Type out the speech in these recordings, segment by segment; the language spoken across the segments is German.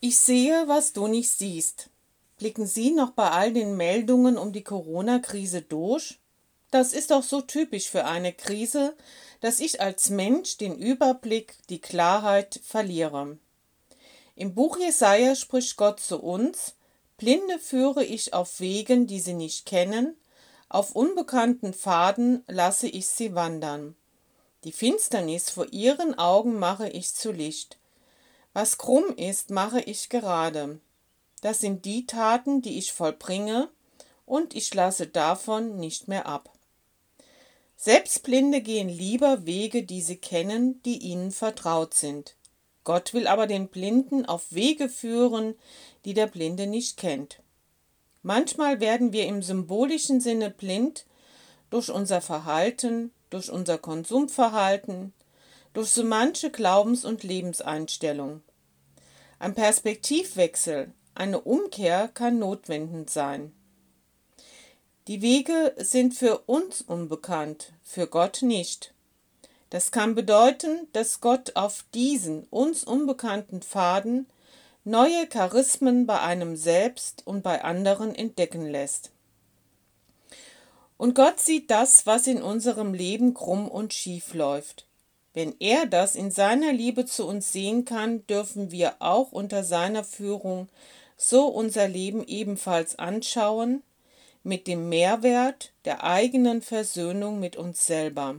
Ich sehe, was du nicht siehst. Blicken Sie noch bei all den Meldungen um die Corona-Krise durch? Das ist doch so typisch für eine Krise, dass ich als Mensch den Überblick, die Klarheit verliere. Im Buch Jesaja spricht Gott zu uns: Blinde führe ich auf Wegen, die sie nicht kennen, auf unbekannten Pfaden lasse ich sie wandern. Die Finsternis vor ihren Augen mache ich zu Licht. Was krumm ist, mache ich gerade. Das sind die Taten, die ich vollbringe, und ich lasse davon nicht mehr ab. Selbst Blinde gehen lieber Wege, die sie kennen, die ihnen vertraut sind. Gott will aber den Blinden auf Wege führen, die der Blinde nicht kennt. Manchmal werden wir im symbolischen Sinne blind durch unser Verhalten, durch unser Konsumverhalten, durch so manche Glaubens- und Lebenseinstellung. Ein Perspektivwechsel, eine Umkehr kann notwendig sein. Die Wege sind für uns unbekannt, für Gott nicht. Das kann bedeuten, dass Gott auf diesen uns unbekannten Pfaden neue Charismen bei einem selbst und bei anderen entdecken lässt. Und Gott sieht das, was in unserem Leben krumm und schief läuft. Wenn er das in seiner Liebe zu uns sehen kann, dürfen wir auch unter seiner Führung so unser Leben ebenfalls anschauen, mit dem Mehrwert der eigenen Versöhnung mit uns selber.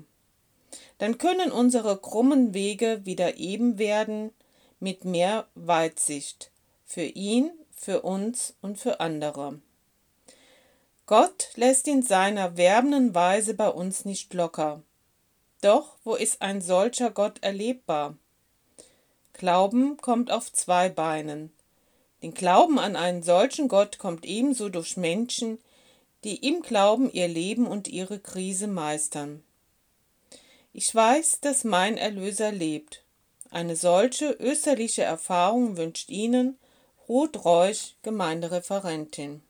Dann können unsere krummen Wege wieder eben werden mit mehr Weitsicht für ihn, für uns und für andere. Gott lässt in seiner werbenden Weise bei uns nicht locker. Doch wo ist ein solcher Gott erlebbar? Glauben kommt auf zwei Beinen. Den Glauben an einen solchen Gott kommt ebenso durch Menschen, die im Glauben ihr Leben und ihre Krise meistern. Ich weiß, dass mein Erlöser lebt. Eine solche österliche Erfahrung wünscht Ihnen Ruth Reusch, Gemeindereferentin.